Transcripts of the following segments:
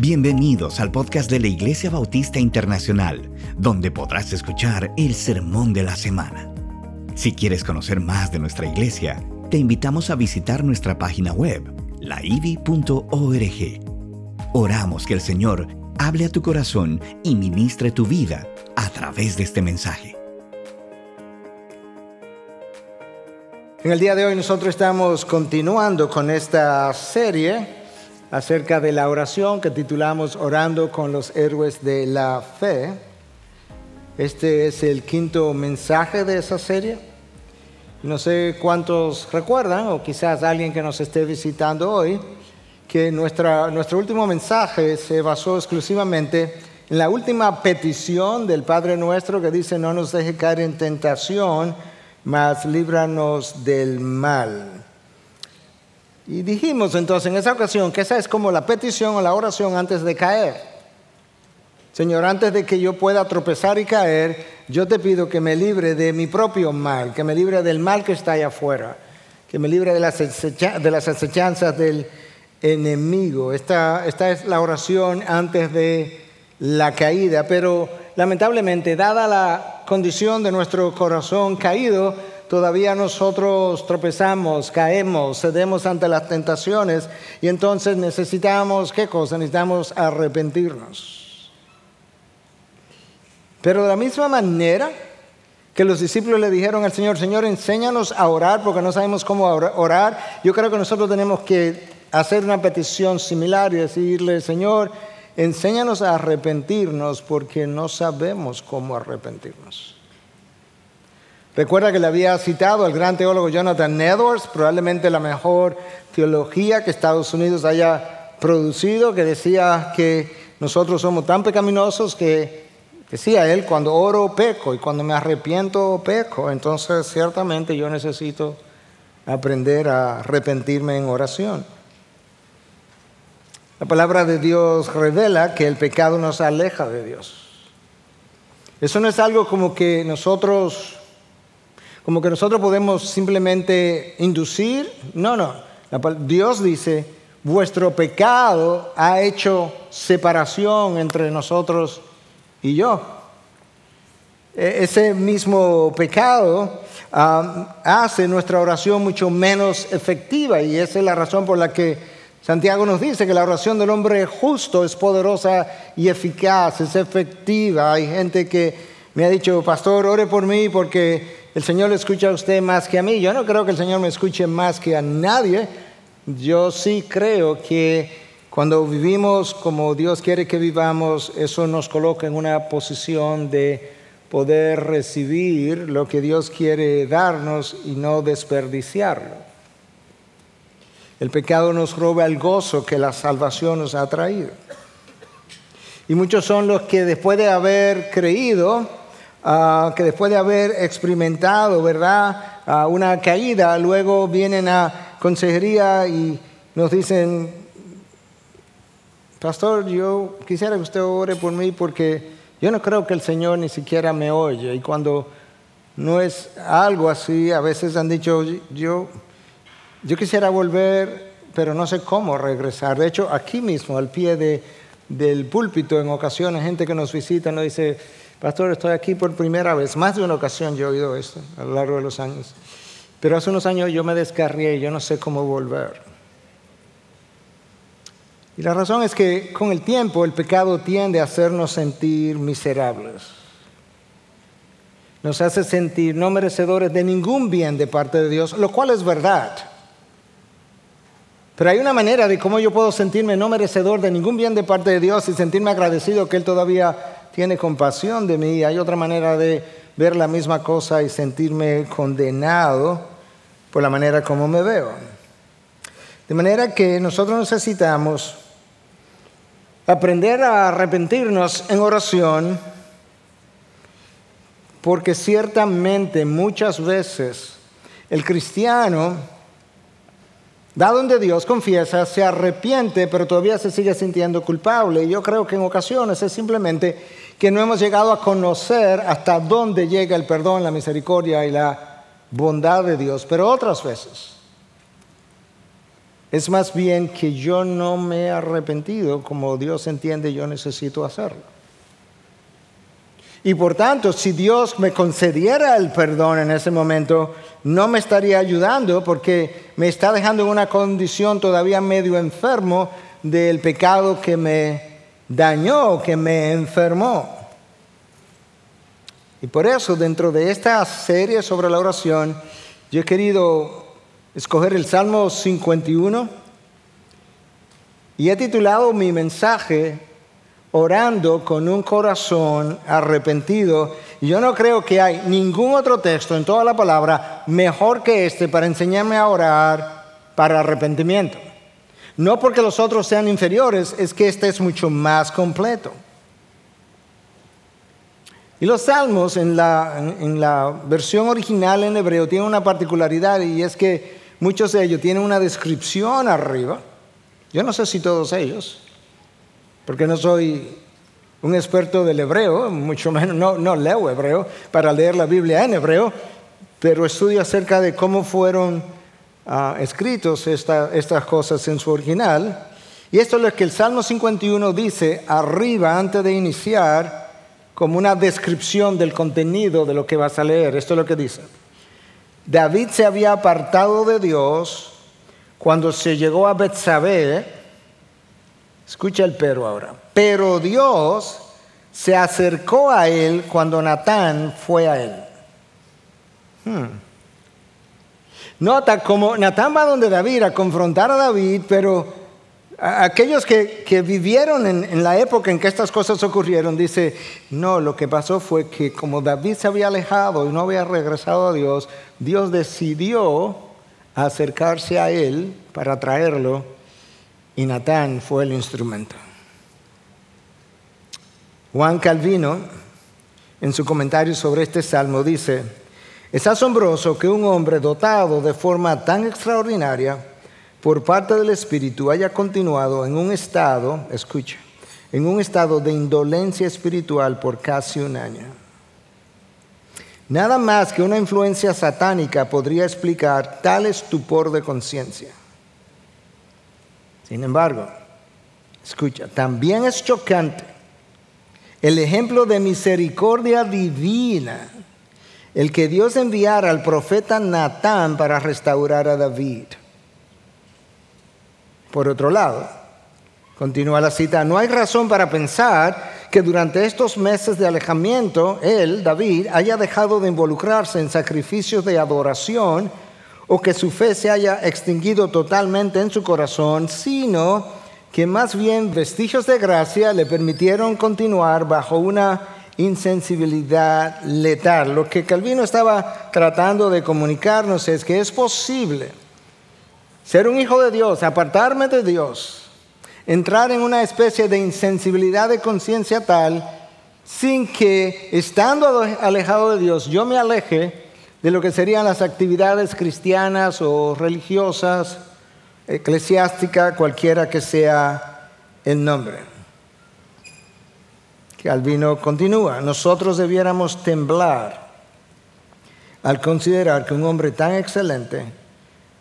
Bienvenidos al podcast de la Iglesia Bautista Internacional, donde podrás escuchar el sermón de la semana. Si quieres conocer más de nuestra iglesia, te invitamos a visitar nuestra página web, laivi.org. Oramos que el Señor hable a tu corazón y ministre tu vida a través de este mensaje. En el día de hoy nosotros estamos continuando con esta serie acerca de la oración que titulamos Orando con los héroes de la fe. Este es el quinto mensaje de esa serie. No sé cuántos recuerdan, o quizás alguien que nos esté visitando hoy, que nuestra, nuestro último mensaje se basó exclusivamente en la última petición del Padre nuestro que dice, no nos deje caer en tentación, mas líbranos del mal. Y dijimos entonces en esa ocasión que esa es como la petición o la oración antes de caer. Señor, antes de que yo pueda tropezar y caer, yo te pido que me libre de mi propio mal, que me libre del mal que está allá afuera, que me libre de las, de del enemigo. Esta es la oración antes de la caída, pero lamentablemente, dada la condición de nuestro corazón caído, todavía nosotros tropezamos, caemos, cedemos ante las tentaciones y entonces necesitamos, ¿qué cosa? Necesitamos arrepentirnos. Pero de la misma manera que los discípulos le dijeron al Señor, Señor, enséñanos a orar porque no sabemos cómo orar, yo creo que nosotros tenemos que hacer una petición similar y decirle, Señor, enséñanos a arrepentirnos porque no sabemos cómo arrepentirnos. Recuerda que le había citado al gran teólogo Jonathan Edwards, probablemente la mejor teología que Estados Unidos haya producido, que decía que nosotros somos tan pecaminosos que decía él, cuando oro peco y cuando me arrepiento peco, entonces ciertamente yo necesito aprender a arrepentirme en oración. La palabra de Dios revela que el pecado nos aleja de Dios. Eso no es algo como que nosotros como que nosotros podemos simplemente inducir. No, no. Dios dice, vuestro pecado ha hecho separación entre nosotros y yo. E, ese mismo pecado hace nuestra oración mucho menos efectiva y esa es la razón por la que Santiago nos dice que la oración del hombre justo es poderosa y eficaz, es efectiva. Hay gente que me ha dicho, pastor, ore por mí porque el Señor le escucha a usted más que a mí. Yo no creo que el Señor me escuche más que a nadie. Yo sí creo que cuando vivimos como Dios quiere que vivamos, eso nos coloca en una posición de poder recibir lo que Dios quiere darnos y no desperdiciarlo. El pecado nos roba el gozo que la salvación nos ha traído. Y muchos son los que después de haber creído, Ah, que después de haber experimentado, ¿verdad?, ah, una caída, luego vienen a consejería y nos dicen, pastor, yo quisiera que usted ore por mí porque yo no creo que el Señor ni siquiera me oye. Y cuando no es algo así, a veces han dicho, yo, yo quisiera volver, pero no sé cómo regresar. De hecho, aquí mismo, al pie de, del púlpito, en ocasiones, gente que nos visita nos dice, Pastor, estoy aquí por primera vez. Más de una ocasión yo he oído esto a lo largo de los años. Pero hace unos años yo me descarrié y yo no sé cómo volver. Y la razón es que con el tiempo el pecado tiende a hacernos sentir miserables. Nos hace sentir no merecedores de ningún bien de parte de Dios, lo cual es verdad. Pero hay una manera de cómo yo puedo sentirme no merecedor de ningún bien de parte de Dios y sentirme agradecido que Él todavía tiene compasión de mí. Hay otra manera de ver la misma cosa y sentirme condenado por la manera como me veo. De manera que nosotros necesitamos aprender a arrepentirnos en oración porque ciertamente muchas veces el cristiano da donde Dios confiesa, se arrepiente, pero todavía se sigue sintiendo culpable. Y yo creo que en ocasiones es simplemente que no hemos llegado a conocer hasta dónde llega el perdón, la misericordia y la bondad de Dios, pero otras veces es más bien que yo no me he arrepentido como Dios entiende yo necesito hacerlo. Y por tanto, si Dios me concediera el perdón en ese momento, no me estaría ayudando porque me está dejando en una condición todavía medio enfermo del pecado que me dañó, que me enfermó. Y por eso, dentro de esta serie sobre la oración, yo he querido escoger el Salmo 51 y he titulado mi mensaje Orando con un corazón arrepentido. Y yo no creo que hay ningún otro texto en toda la palabra mejor que este para enseñarme a orar para arrepentimiento. No porque los otros sean inferiores, es que este es mucho más completo. Y los salmos en la, en la versión original en hebreo tienen una particularidad y es que muchos de ellos tienen una descripción arriba. Yo no sé si todos ellos, porque no soy un experto del hebreo, mucho menos, no, no leo hebreo para leer la Biblia en hebreo, pero estudio acerca de cómo fueron uh, escritos estas cosas en su original. Y esto es lo que el Salmo 51 dice arriba antes de iniciar como una descripción del contenido de lo que vas a leer. Esto es lo que dice. David se había apartado de Dios cuando se llegó a Betsabé. Escucha el pero ahora. Pero Dios se acercó a él cuando Natán fue a él. Hmm. Nota como Natán va donde David a confrontar a David, pero Aquellos que, vivieron en, la época en que estas cosas ocurrieron, dice, no, lo que pasó fue que como David se había alejado y no había regresado a Dios, Dios decidió acercarse a él para traerlo y Natán fue el instrumento. Juan Calvino, en su comentario sobre este salmo, dice, es asombroso que un hombre dotado de forma tan extraordinaria, por parte del Espíritu haya continuado en un estado, escucha, en un estado de indolencia espiritual por casi un año. Nada más que una influencia satánica podría explicar tal estupor de conciencia. Sin embargo, escucha, también es chocante el ejemplo de misericordia divina, el que Dios enviara al profeta Natán para restaurar a David. Por otro lado, continúa la cita, no hay razón para pensar que durante estos meses de alejamiento, él, David, haya dejado de involucrarse en sacrificios de adoración o que su fe se haya extinguido totalmente en su corazón, sino que más bien vestigios de gracia le permitieron continuar bajo una insensibilidad letal. Lo que Calvino estaba tratando de comunicarnos es que es posible ser un hijo de Dios, apartarme de Dios, entrar en una especie de insensibilidad de conciencia tal, sin que, estando alejado de Dios, yo me aleje de lo que serían las actividades cristianas o religiosas, eclesiásticas, cualquiera que sea el nombre. Calvino continúa, nosotros debiéramos temblar al considerar que un hombre tan excelente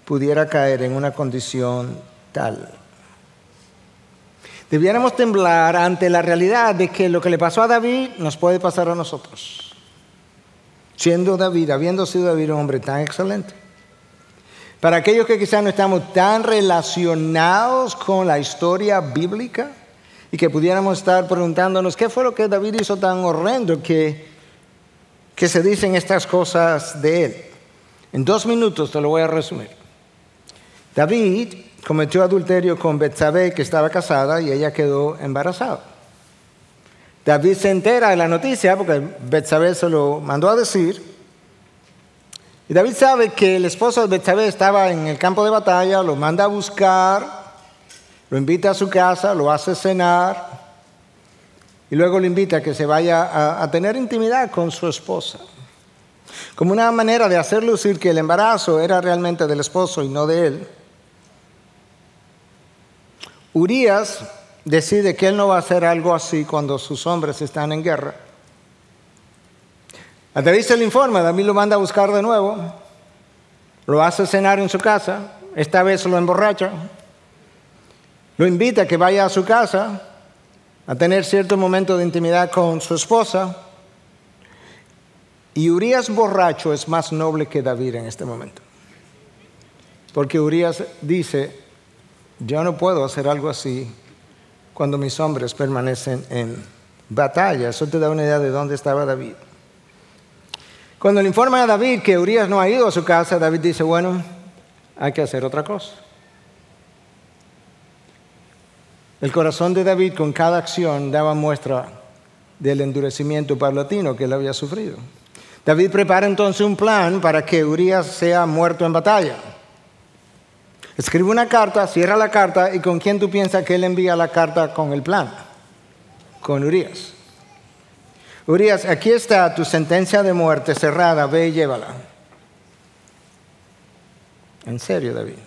pudiera caer en una condición tal. Debiéramos temblar ante la realidad de que lo que le pasó a David nos puede pasar a nosotros. Siendo David, habiendo sido David un hombre tan excelente. Para aquellos que quizás no estamos tan relacionados con la historia bíblica y que pudiéramos estar preguntándonos qué fue lo que David hizo tan horrendo que, que se dicen estas cosas de él. En dos minutos te lo voy a resumir. David cometió adulterio con Betsabé, que estaba casada, y ella quedó embarazada. David se entera de la noticia porque Betsabé se lo mandó a decir. Y David sabe que el esposo de Betsabé estaba en el campo de batalla, lo manda a buscar, lo invita a su casa, lo hace cenar y luego lo invita a que se vaya a, tener intimidad con su esposa. Como una manera de hacer lucir que el embarazo era realmente del esposo y no de él. Urias decide que él no va a hacer algo así cuando sus hombres están en guerra. A David se le informa, David lo manda a buscar de nuevo, lo hace cenar en su casa, esta vez lo emborracha, lo invita a que vaya a su casa a tener cierto momento de intimidad con su esposa. Y Urias borracho es más noble que David en este momento. Porque Urias dice, yo no puedo hacer algo así cuando mis hombres permanecen en batalla. Eso te da una idea de dónde estaba David. Cuando le informan a David que Urias no ha ido a su casa, David dice, bueno, hay que hacer otra cosa. El corazón de David con cada acción daba muestra del endurecimiento paulatino que él había sufrido. David prepara entonces un plan para que Urias sea muerto en batalla. Escribe una carta, cierra la carta y con quién tú piensas que él envía la carta con el plan? Con Urias. Urias, aquí está tu sentencia de muerte cerrada, ve y llévala. En serio, David.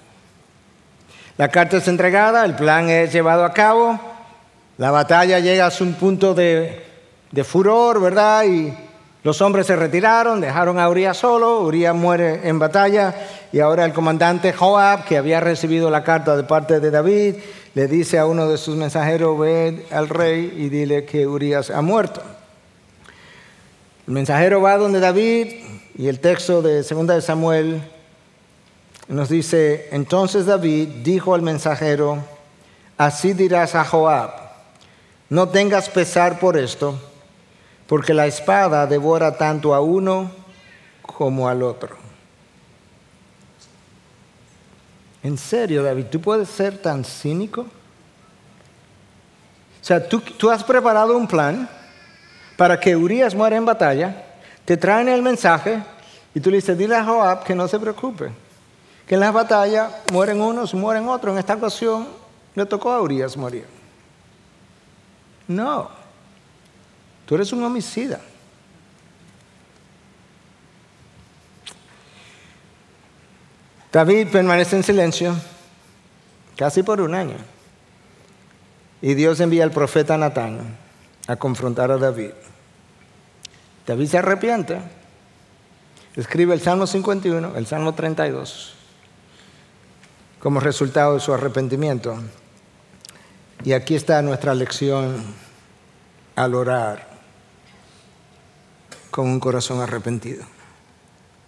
La carta es entregada, el plan es llevado a cabo, la batalla llega a un punto de, furor, ¿verdad? Y los hombres se retiraron, dejaron a Urias solo, Urias muere en batalla y ahora el comandante Joab, que había recibido la carta de parte de David, le dice a uno de sus mensajeros, ve al rey y dile que Urias ha muerto. El mensajero va donde David y el texto de 2 de Samuel nos dice, entonces David dijo al mensajero, así dirás a Joab, no tengas pesar por esto, porque la espada devora tanto a uno como al otro. ¿En serio, David? ¿Tú puedes ser tan cínico? O sea, tú, tú has preparado un plan para que Urias muera en batalla, te traen el mensaje y tú le dices, dile a Joab que no se preocupe que en las batallas mueren unos, mueren otros. En esta ocasión le tocó a Urias morir. No, tú eres un homicida. David permanece en silencio casi por un año. Y Dios envía al profeta Natán a confrontar a David. David se arrepiente. Escribe el Salmo 51, el Salmo 32 como resultado de su arrepentimiento. Y aquí está nuestra lección al orar con un corazón arrepentido.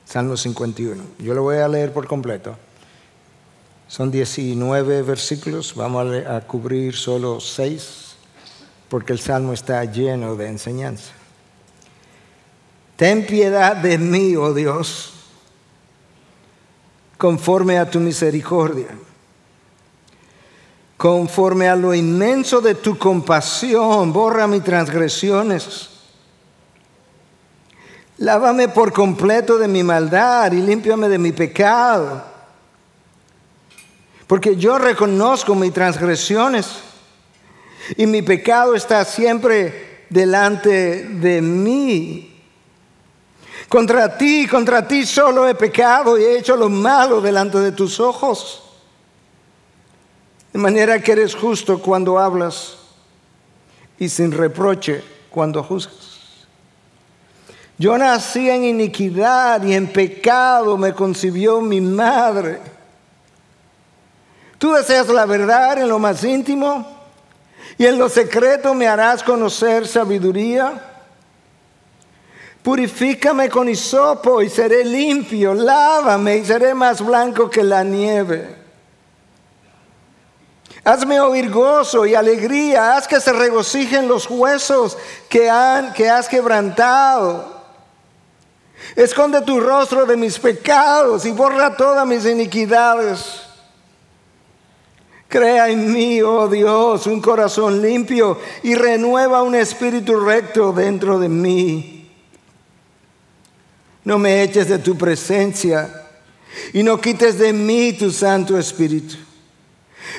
Salmo 51. Yo lo voy a leer por completo. Son 19 versículos, vamos a, cubrir solo 6 porque el Salmo está lleno de enseñanza. Ten piedad de mí, oh Dios conforme a tu misericordia, conforme a lo inmenso de tu compasión, borra mis transgresiones. Lávame por completo de mi maldad y límpiame de mi pecado. Porque yo reconozco mis transgresiones y mi pecado está siempre delante de mí. Contra ti, contra ti solo he pecado y he hecho lo malo delante de tus ojos. De manera que eres justo cuando hablas y sin reproche cuando juzgas. Yo nací en iniquidad y en pecado me concibió mi madre. Tú deseas la verdad en lo más íntimo y en lo secreto me harás conocer sabiduría. Purifícame con hisopo y seré limpio. Lávame y seré más blanco que la nieve. Hazme oír gozo y alegría. Haz que se regocijen los huesos que, has quebrantado. Esconde tu rostro de mis pecados y borra todas mis iniquidades. Crea en mí, oh Dios, un corazón limpio y renueva un espíritu recto dentro de mí. No me eches de tu presencia y no quites de mí tu Santo Espíritu.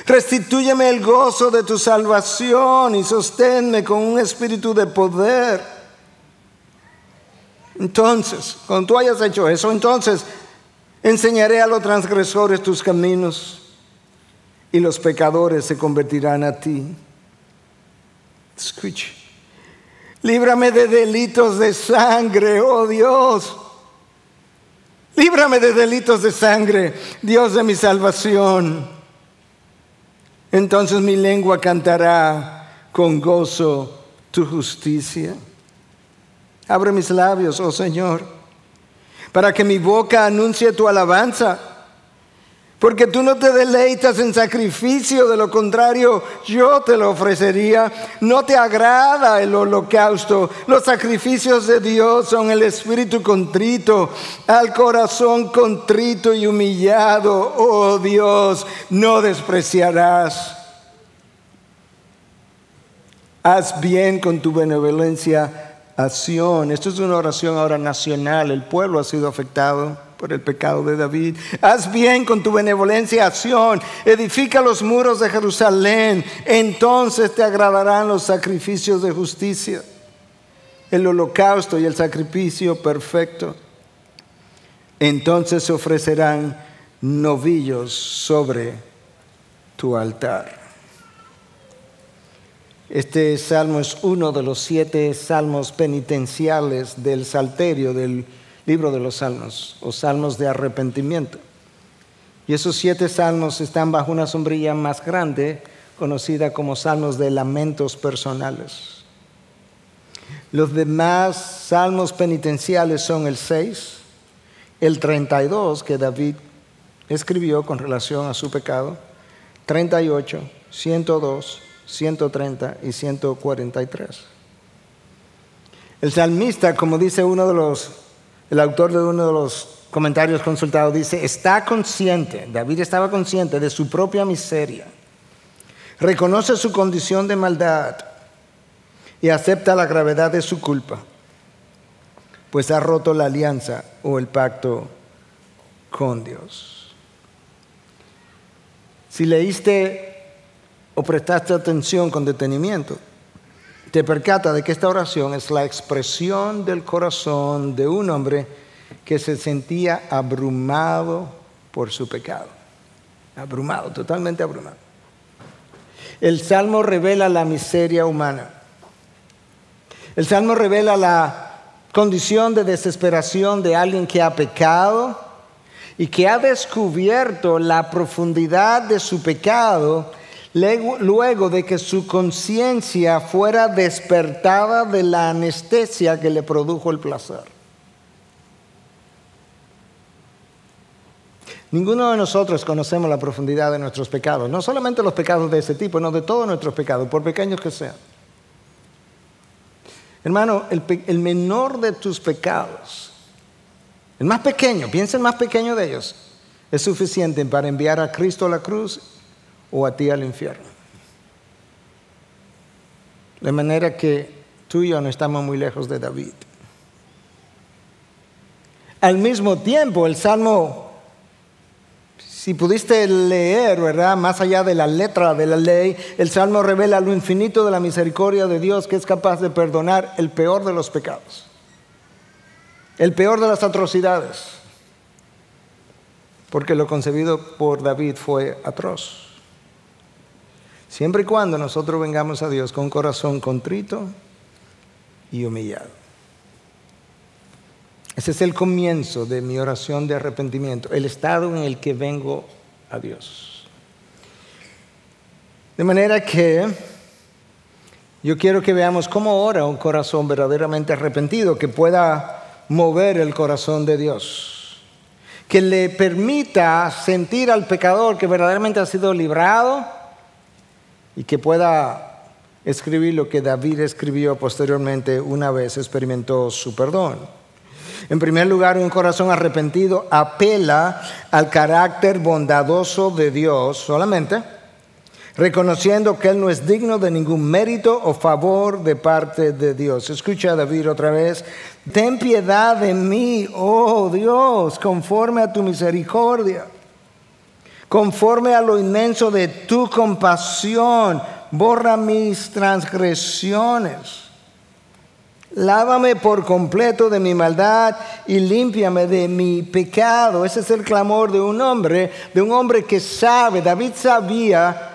Restitúyeme el gozo de tu salvación y sosténme con un espíritu de poder. Entonces, cuando tú hayas hecho eso, entonces enseñaré a los transgresores tus caminos y los pecadores se convertirán a ti. Escuche. Líbrame de delitos de sangre, oh Dios Líbrame de delitos de sangre, Dios de mi salvación. Entonces mi lengua cantará con gozo tu justicia. Abre mis labios, oh Señor, para que mi boca anuncie tu alabanza. Porque tú no te deleitas en sacrificio, de lo contrario yo te lo ofrecería. No te agrada el holocausto. Los sacrificios de Dios son el espíritu contrito, al corazón contrito y humillado. Oh Dios, no despreciarás. Haz bien con tu benevolencia a Esto es una oración ahora nacional. El pueblo ha sido afectado por el pecado de David. Haz bien con tu benevolencia a Edifica los muros de Jerusalén. Entonces te agradarán los sacrificios de justicia, el holocausto y el sacrificio perfecto. Entonces se ofrecerán novillos sobre tu altar. Este salmo es uno de los siete salmos penitenciales del Salterio, del libro de los salmos, o salmos de arrepentimiento. Y esos siete salmos están bajo una sombrilla más grande, conocida como salmos de lamentos personales. Los demás salmos penitenciales son el 6, el 32 que David escribió con relación a su pecado, 38, 102, 130 y 143. El salmista, como dice uno de los, el autor de uno de los comentarios consultados, dice, está consciente, David estaba consciente de su propia miseria, reconoce su condición de maldad y acepta la gravedad de su culpa, pues ha roto la alianza o el pacto con Dios. Si leíste o prestaste atención con detenimiento, te percata de que esta oración es la expresión del corazón de un hombre que se sentía abrumado por su pecado. Abrumado, totalmente abrumado. El Salmo revela la miseria humana. El Salmo revela la condición de desesperación de alguien que ha pecado y que ha descubierto la profundidad de su pecado luego de que su conciencia fuera despertada de la anestesia que le produjo el placer. Ninguno de nosotros conocemos la profundidad de nuestros pecados, no solamente los pecados de ese tipo, no de todos nuestros pecados, por pequeños que sean. Hermano, el, el menor de tus pecados, el más pequeño, piensa el más pequeño de ellos, es suficiente para enviar a Cristo a la cruz o a ti al infierno. De manera que tú y yo no estamos muy lejos de David. Al mismo tiempo, el Salmo, si pudiste leer, ¿verdad? Más allá de la letra de la ley, el Salmo revela lo infinito de la misericordia de Dios que es capaz de perdonar el peor de los pecados, el peor de las atrocidades, porque lo concebido por David fue atroz. Siempre y cuando nosotros vengamos a Dios con corazón contrito y humillado. Ese es el comienzo de mi oración de arrepentimiento, el estado en el que vengo a Dios. De manera que yo quiero que veamos cómo ora un corazón verdaderamente arrepentido, que pueda mover el corazón de Dios, que le permita sentir al pecador que verdaderamente ha sido librado y que pueda escribir lo que David escribió posteriormente una vez experimentó su perdón. En primer lugar, un corazón arrepentido apela al carácter bondadoso de Dios solamente, reconociendo que Él no es digno de ningún mérito o favor de parte de Dios. Escucha a David otra vez, ten piedad de mí, oh Dios, conforme a tu misericordia Conforme a lo inmenso de tu compasión, borra mis transgresiones. Lávame por completo de mi maldad y límpiame de mi pecado. Ese es el clamor de un hombre, de un hombre que sabe. David sabía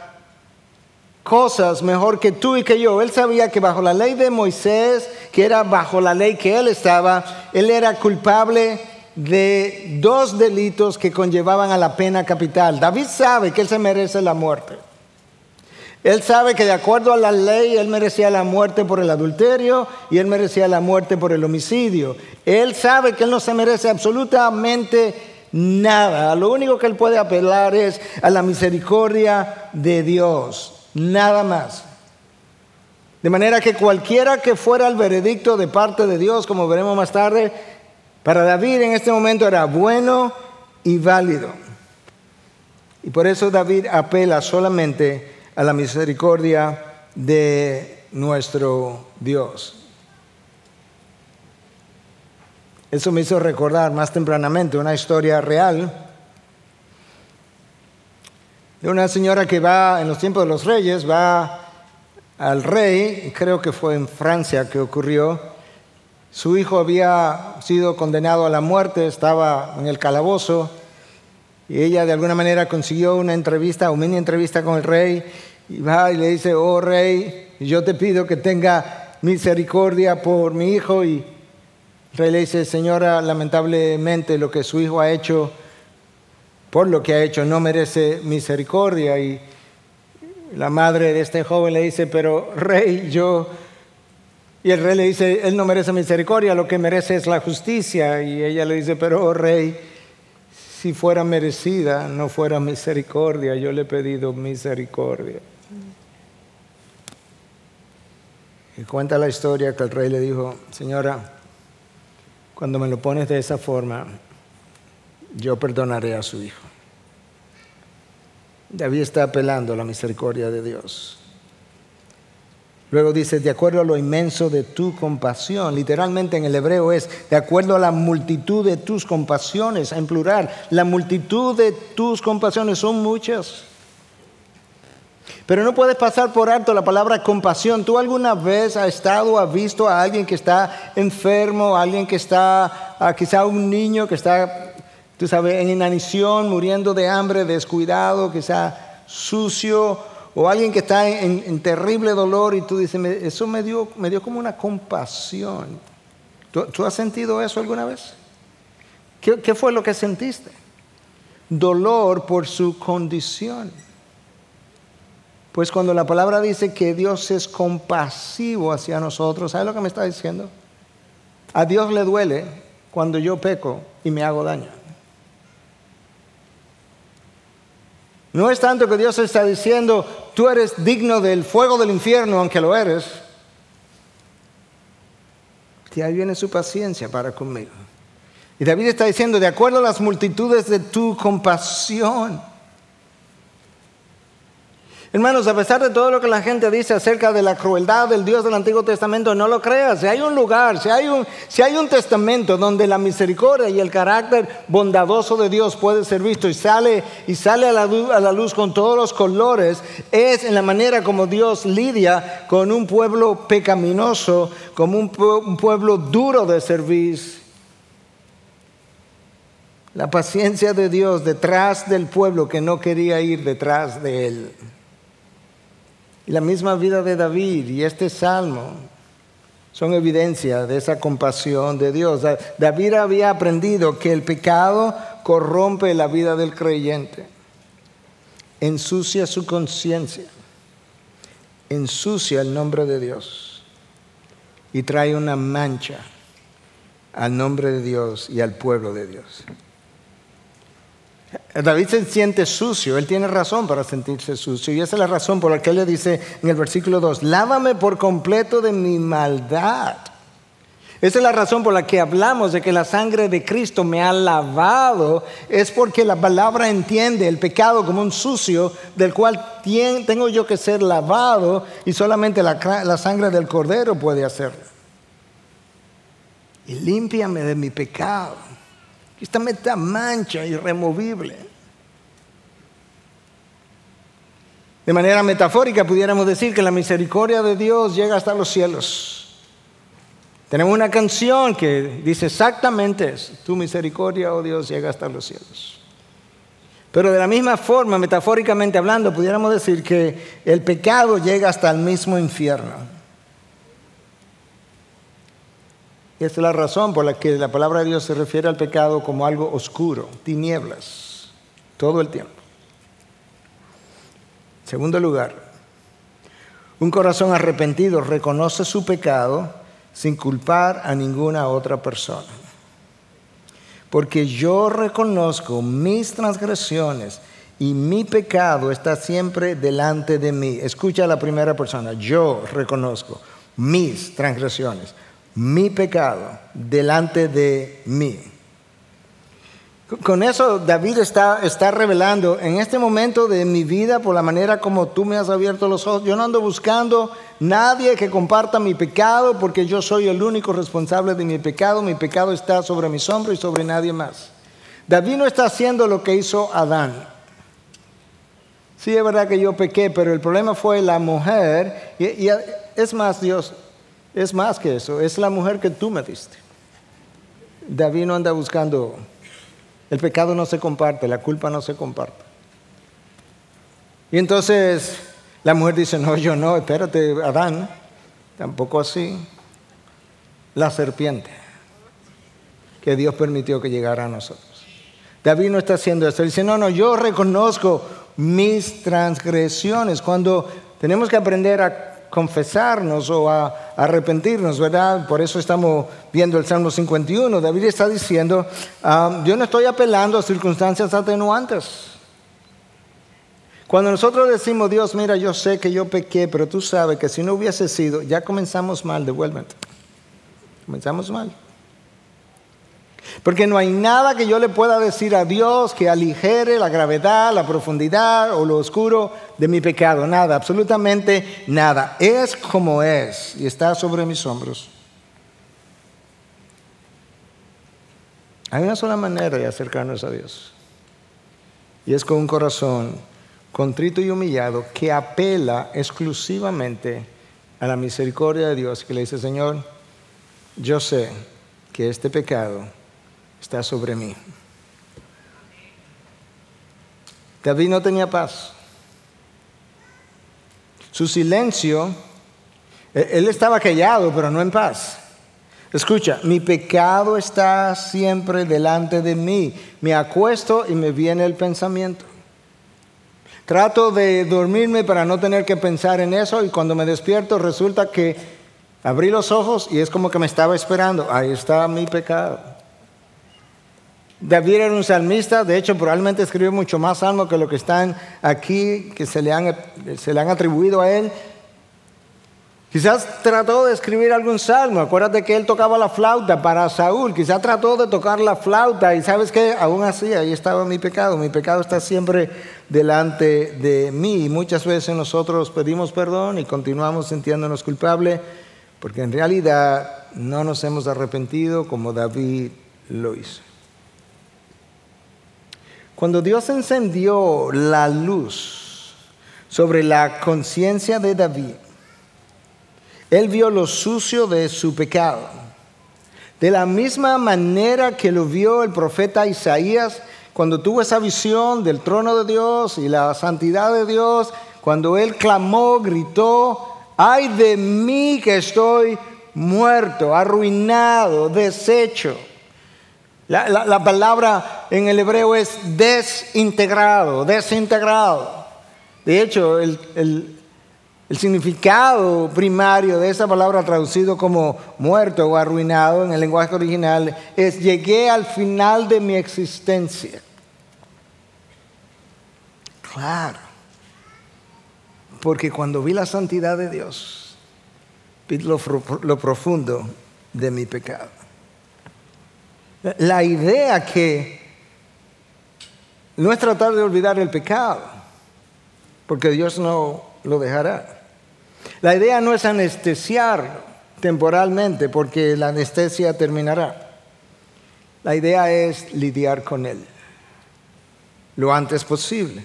cosas mejor que tú y que yo. Él sabía que bajo la ley de Moisés, que era bajo la ley que él estaba, él era culpable de dos delitos que conllevaban a la pena capital. David sabe que él se merece la muerte. Él sabe que de acuerdo a la ley, él merecía la muerte por el adulterio y él merecía la muerte por el homicidio. Él sabe que él no se merece absolutamente nada. Lo único que él puede apelar es a la misericordia de Dios. Nada más. De manera que cualquiera que fuera el veredicto de parte de Dios, como veremos más tarde, para David en este momento era bueno y válido. Y por eso David apela solamente a la misericordia de nuestro Dios. Eso me hizo recordar más tempranamente una historia real de una señora que va en los tiempos de los reyes, va al rey, creo que fue en Francia que ocurrió, su hijo había sido condenado a la muerte, estaba en el calabozo, y ella de alguna manera consiguió una entrevista, una mini entrevista con el rey, y va y le dice, oh rey, yo te pido que tenga misericordia por mi hijo, y el rey le dice, señora, lamentablemente lo que su hijo ha hecho, por lo que ha hecho, no merece misericordia, y la madre de este joven le dice, pero rey, yo... Y el rey le dice, él no merece misericordia, lo que merece es la justicia. Y ella le dice, pero oh, rey, si fuera merecida, no fuera misericordia, yo le he pedido misericordia. Y cuenta la historia que el rey le dijo, señora, cuando me lo pones de esa forma, yo perdonaré a su hijo. David está apelando a la misericordia de Dios. Luego dice, de acuerdo a lo inmenso de tu compasión, literalmente en el hebreo es, de acuerdo a la multitud de tus compasiones, en plural, la multitud de tus compasiones son muchas. Pero no puedes pasar por alto la palabra compasión. ¿Tú alguna vez has estado, has visto a alguien que está enfermo, a alguien que está, quizá un niño que está tú sabes, en inanición, muriendo de hambre, descuidado, quizá sucio, o alguien que está en, terrible dolor y tú dices, eso me dio, me dio como una compasión. ¿Tú, has sentido eso alguna vez? ¿Qué, ¿Qué fue lo que sentiste? Dolor por su condición. Pues cuando la palabra dice que Dios es compasivo hacia nosotros, ¿sabes lo que me está diciendo? A Dios le duele cuando yo peco y me hago daño. No es tanto que Dios está diciendo, tú eres digno del fuego del infierno, aunque lo eres. Y ahí viene su paciencia para conmigo. Y David está diciendo, de acuerdo a las multitudes de tu compasión, Hermanos, a pesar de todo lo que la gente dice acerca de la crueldad del Dios del Antiguo Testamento, no lo creas. Si hay un lugar, si hay un, si hay un testamento donde la misericordia y el carácter bondadoso de Dios puede ser visto y sale, y sale a, la luz, a la luz con todos los colores, es en la manera como Dios lidia con un pueblo pecaminoso, como un, un pueblo duro de servir. La paciencia de Dios detrás del pueblo que no quería ir detrás de él. Y la misma vida de David y este salmo son evidencia de esa compasión de Dios. David había aprendido que el pecado corrompe la vida del creyente, ensucia su conciencia, ensucia el nombre de Dios y trae una mancha al nombre de Dios y al pueblo de Dios. David se siente sucio, él tiene razón para sentirse sucio y esa es la razón por la que él le dice en el versículo 2, lávame por completo de mi maldad. Esa es la razón por la que hablamos de que la sangre de Cristo me ha lavado, es porque la palabra entiende el pecado como un sucio del cual tengo yo que ser lavado y solamente la, sangre del cordero puede hacerlo. Y límpiame de mi pecado. Esta meta mancha irremovible. De manera metafórica pudiéramos decir que la misericordia de Dios llega hasta los cielos. Tenemos una canción que dice exactamente eso. Tu misericordia, oh Dios, llega hasta los cielos. Pero de la misma forma, metafóricamente hablando, pudiéramos decir que el pecado llega hasta el mismo infierno. Y esta es la razón por la que la palabra de Dios se refiere al pecado como algo oscuro, tinieblas, todo el tiempo. Segundo lugar, Un corazón arrepentido reconoce su pecado sin culpar a ninguna otra persona. Porque yo reconozco mis transgresiones y mi pecado está siempre delante de mí. Escucha a la primera persona, yo reconozco mis transgresiones, mi pecado delante de mí. Con eso David está, está revelando, en este momento de mi vida, por la manera como tú me has abierto los ojos, yo no ando buscando nadie que comparta mi pecado porque yo soy el único responsable de mi pecado, mi pecado está sobre mis hombros y sobre nadie más. David no está haciendo lo que hizo Adán. Sí, es verdad que yo pequé, pero el problema fue la mujer, y, y es más, Dios, es más que eso, es la mujer que tú me diste. David no anda buscando el pecado no se comparte, la culpa no se comparte. Y entonces la mujer dice, no, yo no, espérate, Adán, tampoco así. La serpiente que Dios permitió que llegara a nosotros. David no está haciendo esto. Dice, no, no, yo reconozco mis transgresiones. Cuando tenemos que aprender a confesarnos o a arrepentirnos, ¿verdad? Por eso estamos viendo el Salmo 51. David está diciendo, ah, yo no estoy apelando a circunstancias atenuantes. Cuando nosotros decimos, Dios, mira, yo sé que yo pequé, pero tú sabes que si no hubiese sido, ya comenzamos mal, devuélvete. Comenzamos mal. Porque no hay nada que yo le pueda decir a Dios que aligere la gravedad, la profundidad o lo oscuro de mi pecado. Nada, absolutamente nada. Es como es y está sobre mis hombros. Hay una sola manera de acercarnos a Dios. Y es con un corazón contrito y humillado que apela exclusivamente a la misericordia de Dios, que le dice, Señor, yo sé que este pecado está sobre mí. David no tenía paz. Su silencio, e-, él estaba callado, pero no en paz. Escucha, mi pecado está siempre delante de mí. Me acuesto y me viene el pensamiento. Trato de dormirme para no tener que pensar en eso y cuando me despierto resulta que abrí los ojos y es como que me estaba esperando. Ahí está mi pecado. David era un salmista, de hecho probablemente escribió mucho más salmos que lo que están aquí, que se le han, se le han atribuido a él. Quizás trató de escribir algún salmo, acuérdate que él tocaba la flauta para Saúl, quizás trató de tocar la flauta y sabes qué, aún así ahí estaba mi pecado, mi pecado está siempre delante de mí. Y muchas veces nosotros pedimos perdón y continuamos sintiéndonos culpables porque en realidad no nos hemos arrepentido como David lo hizo. Cuando Dios encendió la luz sobre la conciencia de David, él vio lo sucio de su pecado. De la misma manera que lo vio el profeta Isaías cuando tuvo esa visión del trono de Dios y la santidad de Dios, cuando él clamó, gritó, ay de mí que estoy muerto, arruinado, deshecho. La, palabra en el hebreo es desintegrado, desintegrado. De hecho, el, significado primario de esa palabra traducido como muerto o arruinado en el lenguaje original es llegué al final de mi existencia. Claro, porque cuando vi la santidad de Dios, vi lo profundo de mi pecado. La idea que no es tratar de olvidar el pecado, porque Dios no lo dejará. La idea no es anestesiar temporalmente, porque la anestesia terminará. La idea es lidiar con él lo antes posible.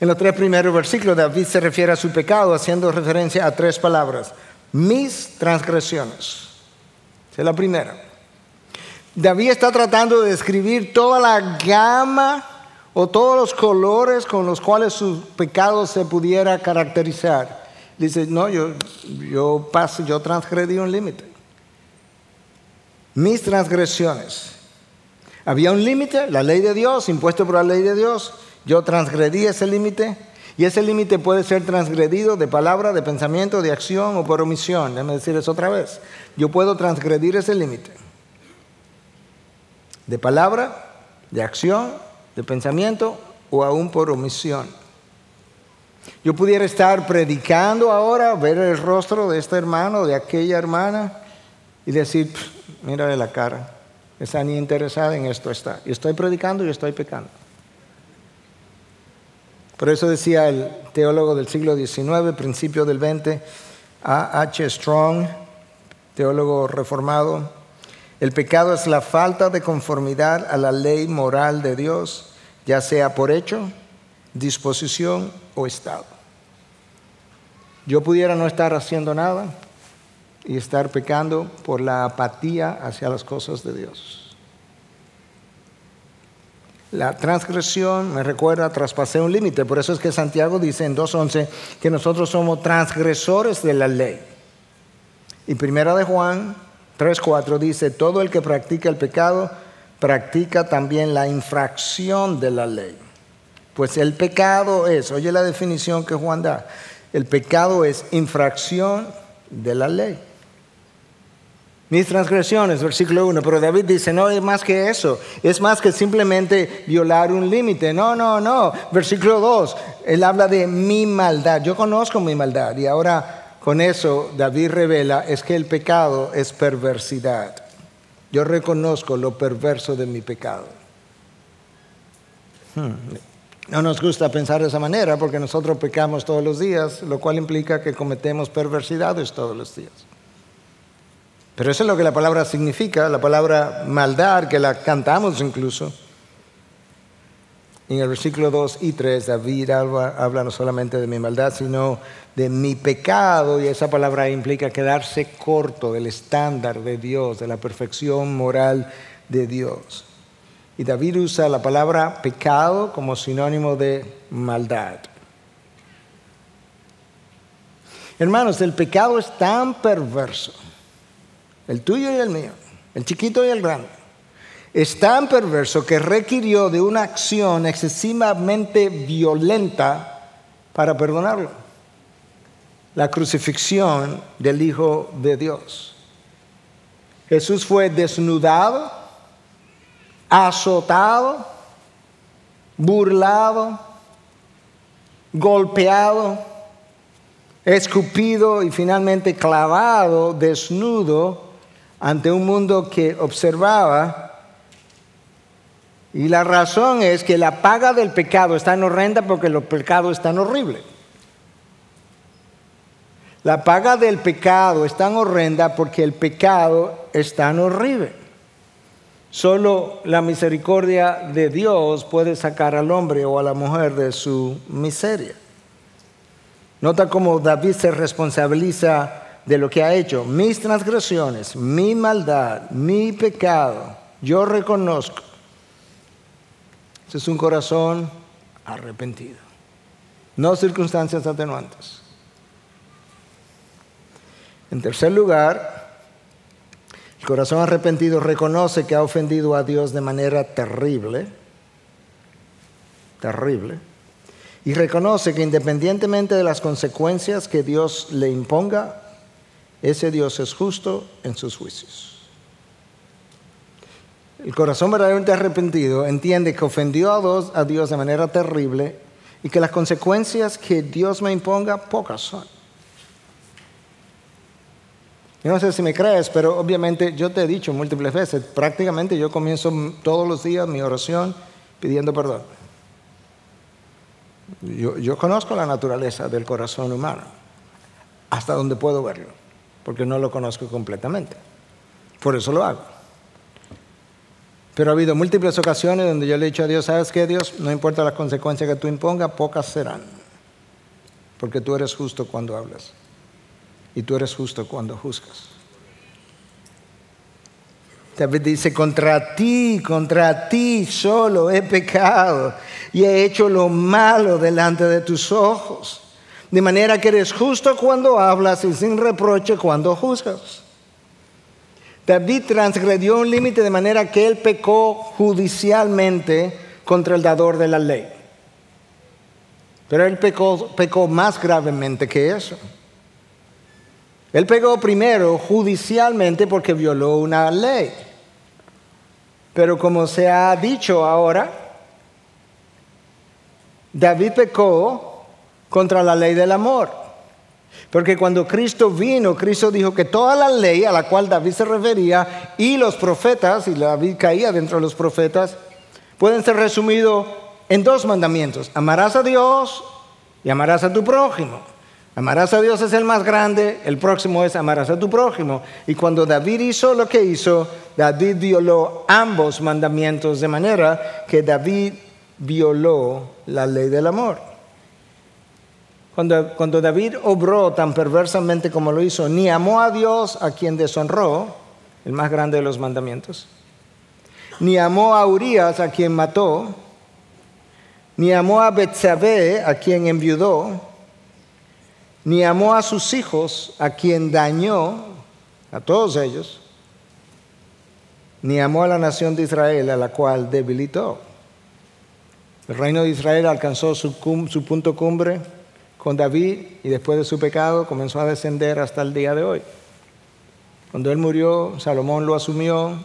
En los tres primeros versículos David se refiere a su pecado haciendo referencia a tres palabras. Mis transgresiones. Esa es la primera. David está tratando de describir toda la gama o todos los colores con los cuales su pecado se pudiera caracterizar. Dice, no, yo, yo paso, yo transgredí un límite. Mis transgresiones. Había un límite, la ley de Dios, impuesto por la ley de Dios. Yo transgredí ese límite. Y ese límite puede ser transgredido de palabra, de pensamiento, de acción o por omisión. Déjame decir eso otra vez. Yo puedo transgredir ese límite. De palabra, de acción, de pensamiento o aún por omisión. Yo pudiera estar predicando ahora, ver el rostro de este hermano, de aquella hermana y decir, mírale la cara, está ni interesada en esto está. Y estoy predicando y estoy pecando. Por eso decía el teólogo del siglo XIX, principio del XX, A. H. Strong, teólogo reformado, el pecado es la falta de conformidad a la ley moral de Dios, ya sea por hecho, disposición o estado. Yo pudiera no estar haciendo nada y estar pecando por la apatía hacia las cosas de Dios. La transgresión me recuerda, traspasé un límite. Por eso es que Santiago dice en 2.11 que nosotros somos transgresores de la ley. Y primera de Juan 3.4 dice, todo el que practica el pecado practica también la infracción de la ley. Pues el pecado es, oye la definición que Juan da, el pecado es infracción de la ley mis transgresiones, versículo 1. Pero David dice, no es más que eso, es más que simplemente violar un límite. No, no, no. Versículo 2, él habla de mi maldad. Yo conozco mi maldad y ahora con eso David revela es que el pecado es perversidad. Yo reconozco lo perverso de mi pecado. Hmm. No nos gusta pensar de esa manera porque nosotros pecamos todos los días, lo cual implica que cometemos perversidades todos los días. Pero eso es lo que la palabra significa, la palabra maldad, que la cantamos incluso. En el versículo 2 y 3, David habla, no solamente de mi maldad, sino de mi pecado, y esa palabra implica quedarse corto del estándar de Dios, de la perfección moral de Dios. Y David usa la palabra pecado como sinónimo de maldad. Hermanos, el pecado es tan perverso el tuyo y el mío, el chiquito y el grande, es tan perverso que requirió de una acción excesivamente violenta para perdonarlo. La crucifixión del Hijo de Dios. Jesús fue desnudado, azotado, burlado, golpeado, escupido y finalmente clavado, desnudo ante un mundo que observaba. Y la razón es que la paga del pecado es tan horrenda porque el pecado es tan horrible. La paga del pecado es tan horrenda porque el pecado es tan horrible. Solo la misericordia de Dios puede sacar al hombre o a la mujer de su miseria. Nota cómo David se responsabiliza de lo que ha hecho, mis transgresiones, mi maldad, mi pecado, yo reconozco. Ese es un corazón arrepentido, no circunstancias atenuantes. En tercer lugar, el corazón arrepentido reconoce que ha ofendido a Dios de manera terrible, terrible, y reconoce que independientemente de las consecuencias que Dios le imponga, ese Dios es justo en sus juicios. El corazón verdaderamente arrepentido entiende que ofendió a Dios, a Dios de manera terrible y que las consecuencias que Dios me imponga pocas son. Yo no sé si me crees, pero obviamente yo te he dicho múltiples veces, prácticamente yo comienzo todos los días mi oración pidiendo perdón. Yo, conozco la naturaleza del corazón humano, hasta donde puedo verlo porque no lo conozco completamente. Por eso lo hago. Pero ha habido múltiples ocasiones donde yo le he dicho a Dios, ¿sabes qué, Dios? No importa las consecuencias que tú impongas, pocas serán. Porque tú eres justo cuando hablas. Y tú eres justo cuando juzgas. David dice, contra ti, contra ti solo he pecado y he hecho lo malo delante de tus ojos de manera que eres justo cuando hablas y sin reproche cuando juzgas. David transgredió un límite de manera que él pecó judicialmente contra el dador de la ley. Pero él pecó, pecó más gravemente que eso. Él pecó primero judicialmente porque violó una ley. Pero como se ha dicho ahora, David pecó contra la ley del amor. Porque cuando Cristo vino, Cristo dijo que toda la ley a la cual David se refería y los profetas, y David caía dentro de los profetas, pueden ser resumidos en dos mandamientos. Amarás a Dios y amarás a tu prójimo. Amarás a Dios es el más grande, el próximo es amarás a tu prójimo. Y cuando David hizo lo que hizo, David violó ambos mandamientos de manera que David violó la ley del amor. Cuando, cuando David obró tan perversamente como lo hizo, ni amó a Dios a quien deshonró, el más grande de los mandamientos, ni amó a Urias a quien mató, ni amó a Betsabé a quien enviudó, ni amó a sus hijos, a quien dañó, a todos ellos, ni amó a la nación de Israel, a la cual debilitó. El reino de Israel alcanzó su, punto cumbre con David y después de su pecado comenzó a descender hasta el día de hoy. Cuando él murió, Salomón lo asumió.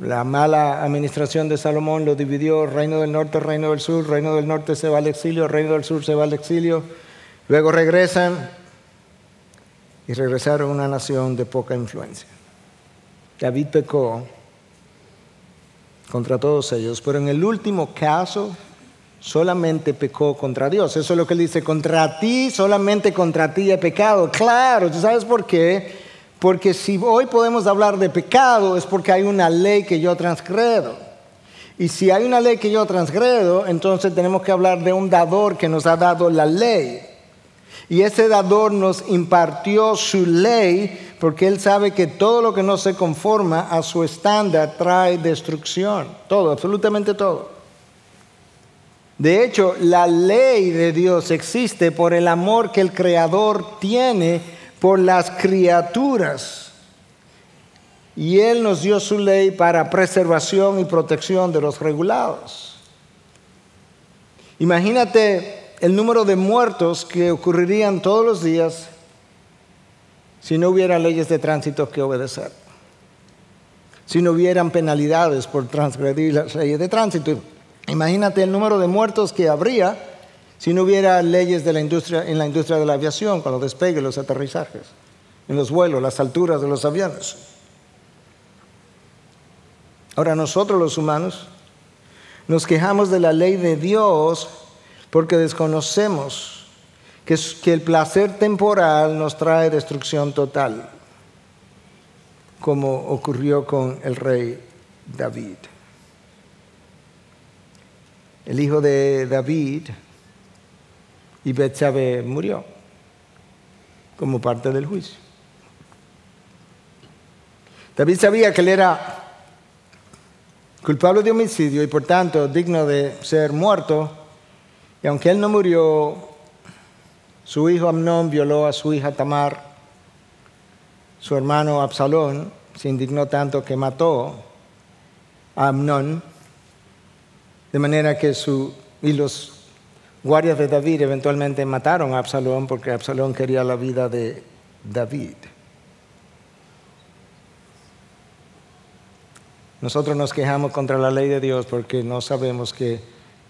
La mala administración de Salomón lo dividió, reino del norte, reino del sur, reino del norte se va al exilio, reino del sur se va al exilio. Luego regresan y regresaron a una nación de poca influencia. David pecó contra todos ellos, pero en el último caso solamente pecó contra Dios. Eso es lo que él dice, contra ti, solamente contra ti he pecado. Claro, ¿tú sabes por qué? Porque si hoy podemos hablar de pecado es porque hay una ley que yo transgredo. Y si hay una ley que yo transgredo, entonces tenemos que hablar de un dador que nos ha dado la ley. Y ese dador nos impartió su ley porque él sabe que todo lo que no se conforma a su estándar trae destrucción. Todo, absolutamente todo. De hecho, la ley de Dios existe por el amor que el Creador tiene por las criaturas. Y Él nos dio su ley para preservación y protección de los regulados. Imagínate el número de muertos que ocurrirían todos los días si no hubiera leyes de tránsito que obedecer, si no hubieran penalidades por transgredir las leyes de tránsito. Imagínate el número de muertos que habría si no hubiera leyes de la industria, en la industria de la aviación, con los despegues, los aterrizajes, en los vuelos, las alturas de los aviones. Ahora nosotros los humanos nos quejamos de la ley de Dios porque desconocemos que, el placer temporal nos trae destrucción total, como ocurrió con el rey David. El hijo de David y Betsabé murió como parte del juicio. David sabía que él era culpable de homicidio y por tanto digno de ser muerto y aunque él no murió, su hijo Amnón violó a su hija Tamar. Su hermano Absalón se indignó tanto que mató a Amnón, de manera que su, y los guardias de David eventualmente mataron a Absalón porque Absalón quería la vida de David. Nosotros nos quejamos contra la ley de Dios porque no sabemos que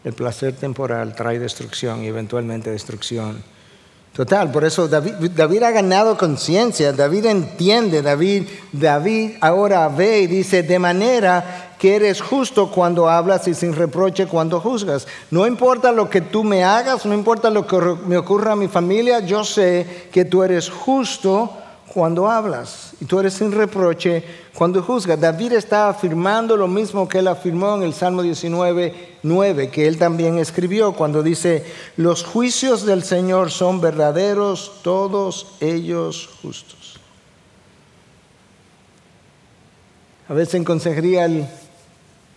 el placer temporal trae destrucción y eventualmente destrucción total. Por eso David, ha ganado conciencia, David entiende, David, David ahora ve y dice, de manera que eres justo cuando hablas y sin reproche cuando juzgas. No importa lo que tú me hagas, no importa lo que me ocurra a mi familia, yo sé que tú eres justo cuando hablas y tú eres sin reproche cuando juzgas. David está afirmando lo mismo que él afirmó en el Salmo 19, 9, que él también escribió cuando dice, los juicios del Señor son verdaderos, todos ellos justos. A veces en consejería el,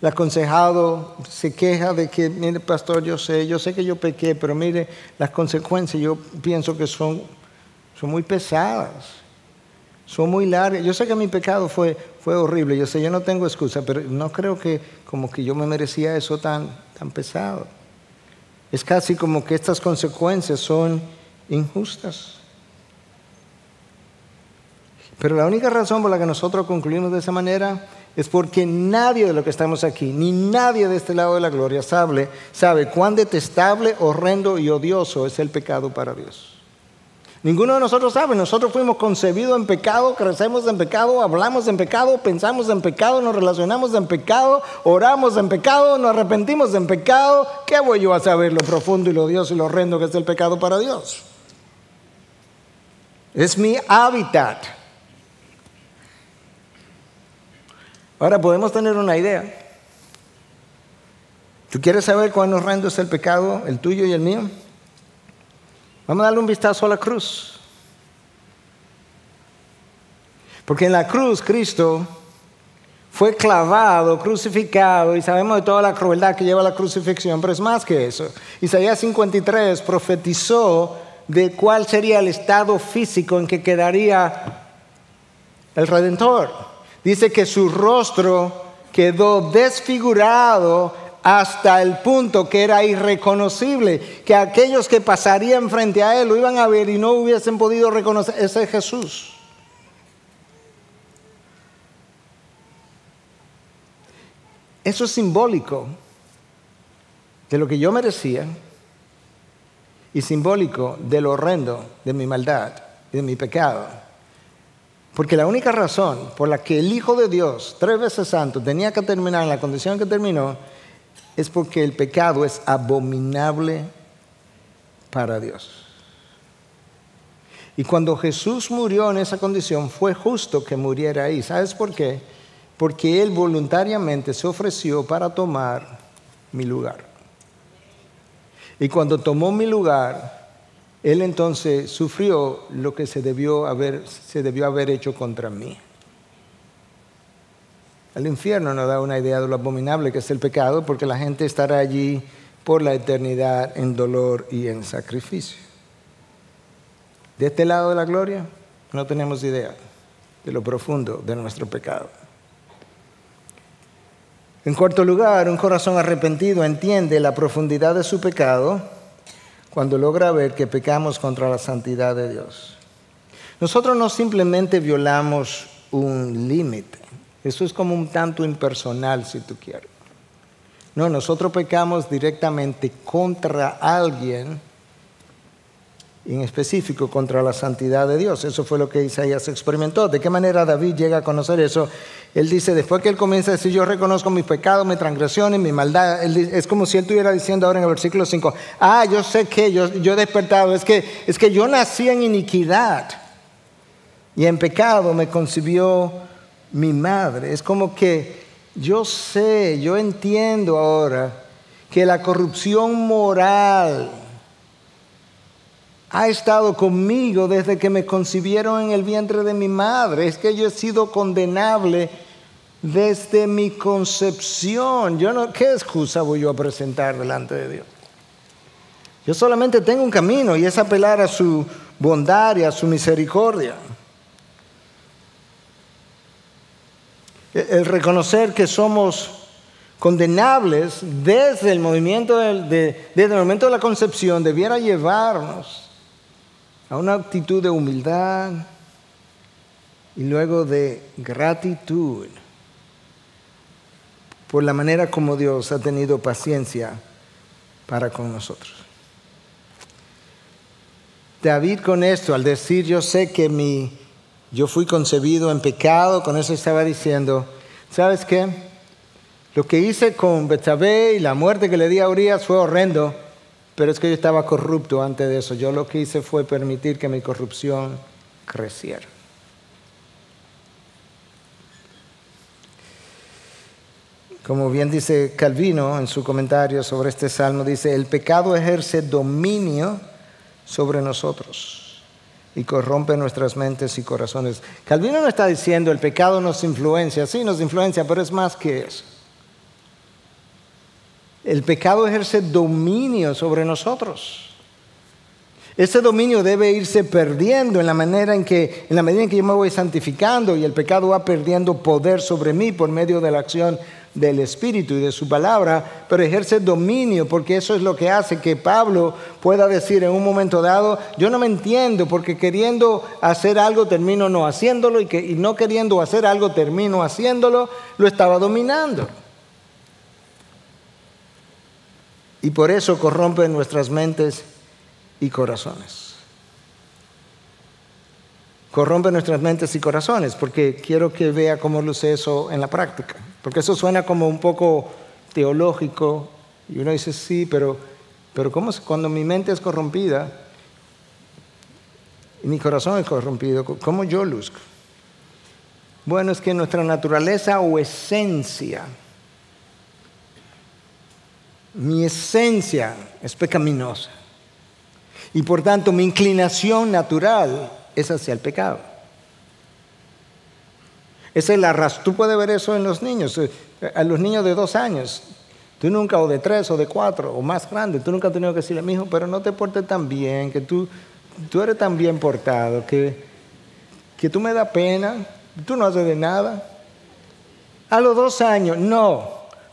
aconsejado se queja de que, mire pastor, yo sé, yo sé que yo pequé, pero mire, las consecuencias yo pienso que son, son muy pesadas son muy largas. Yo sé que mi pecado fue, fue horrible, yo sé, yo no tengo excusa, pero no creo que como que yo me merecía eso tan, tan pesado. Es casi como que estas consecuencias son injustas. Pero la única razón por la que nosotros concluimos de esa manera es porque nadie de los que estamos aquí, ni nadie de este lado de la gloria sabe, sabe cuán detestable, horrendo y odioso es el pecado para Dios. Ninguno de nosotros sabe, nosotros fuimos concebidos en pecado, crecemos en pecado, hablamos en pecado, pensamos en pecado, nos relacionamos en pecado, oramos en pecado, nos arrepentimos en pecado. ¿Qué voy yo a saber lo profundo y lo odioso y lo horrendo que es el pecado para Dios? Es mi hábitat. Ahora podemos tener una idea. ¿Tú quieres saber cuán horrendo es el pecado, el tuyo y el mío? Vamos a darle un vistazo a la cruz. Porque en la cruz Cristo fue clavado, crucificado, y sabemos de toda la crueldad que lleva la crucifixión, pero es más que eso. Isaías 53 profetizó de cuál sería el estado físico en que quedaría el Redentor. Dice que su rostro quedó desfigurado hasta el punto que era irreconocible, que aquellos que pasarían frente a él lo iban a ver y no hubiesen podido reconocer, ese es Jesús. Eso es simbólico de lo que yo merecía y simbólico de lo horrendo de mi maldad y de mi pecado. Porque la única razón por la que el Hijo de Dios, tres veces santo, tenía que terminar en la condición que terminó, es porque el pecado es abominable para Dios. Y cuando Jesús murió en esa condición, fue justo que muriera ahí. ¿Sabes por qué? Porque Él voluntariamente se ofreció para tomar mi lugar. Y cuando tomó mi lugar, él entonces sufrió lo que se debió haber, se debió haber hecho contra mí. El infierno nos da una idea de lo abominable que es el pecado, porque la gente estará allí por la eternidad en dolor y en sacrificio. De este lado de la gloria no tenemos idea de lo profundo de nuestro pecado. En cuarto lugar, un corazón arrepentido entiende la profundidad de su pecado cuando logra ver que pecamos contra la santidad de Dios. Nosotros no simplemente violamos un límite, eso es como un tanto impersonal si tú quieres. No, nosotros pecamos directamente contra alguien en específico contra la santidad de Dios. Eso fue lo que Isaías experimentó. ¿De qué manera David llega a conocer eso? Él dice, después que él comienza a decir, yo reconozco mis pecados, mis transgresiones, mi maldad, es como si él estuviera diciendo ahora en el versículo 5, ah, yo sé que yo, yo he despertado, es que, es que yo nací en iniquidad y en pecado me concibió mi madre. Es como que yo sé, yo entiendo ahora que la corrupción moral, ha estado conmigo desde que me concibieron en el vientre de mi madre. Es que yo he sido condenable desde mi concepción. Yo no, ¿Qué excusa voy yo a presentar delante de Dios? Yo solamente tengo un camino y es apelar a su bondad y a su misericordia. El reconocer que somos condenables desde el movimiento desde el momento de la concepción debiera llevarnos a una actitud de humildad y luego de gratitud por la manera como Dios ha tenido paciencia para con nosotros. David con esto, al decir yo sé que mi, yo fui concebido en pecado, con eso estaba diciendo, ¿sabes qué? Lo que hice con Betsabé y la muerte que le di a Urias fue horrendo, pero es que yo estaba corrupto antes de eso. Yo lo que hice fue permitir que mi corrupción creciera. Como bien dice Calvino en su comentario sobre este salmo, dice, el pecado ejerce dominio sobre nosotros y corrompe nuestras mentes y corazones. Calvino no está diciendo el pecado nos influencia, sí nos influencia, pero es más que eso. El pecado ejerce dominio sobre nosotros. Ese dominio debe irse perdiendo en la manera en que, en la medida en que yo me voy santificando y el pecado va perdiendo poder sobre mí por medio de la acción del Espíritu y de su palabra, pero ejerce dominio, porque eso es lo que hace que Pablo pueda decir en un momento dado, yo no me entiendo, porque queriendo hacer algo termino no haciéndolo y, que, y no queriendo hacer algo termino haciéndolo, lo estaba dominando. Y por eso corrompe nuestras mentes y corazones corrompe nuestras mentes y corazones, porque quiero que vea cómo luce eso en la práctica. Porque eso suena como un poco teológico, y uno dice, sí, pero, pero ¿cómo cuando mi mente es corrompida y mi corazón es corrompido, cómo yo luzco? Bueno, es que nuestra naturaleza o esencia, mi esencia es pecaminosa. Y por tanto mi inclinación natural es hacia el pecado. Esa es la razón. Tú puedes ver eso en los niños, eh, a los niños de dos años. Tú nunca, o de tres, o de cuatro, o más grande, tú nunca has tenido que decirle, mi hijo, pero no te portes tan bien, que tú, tú eres tan bien portado, que, que tú me da pena, tú no haces de nada. A los dos años, no,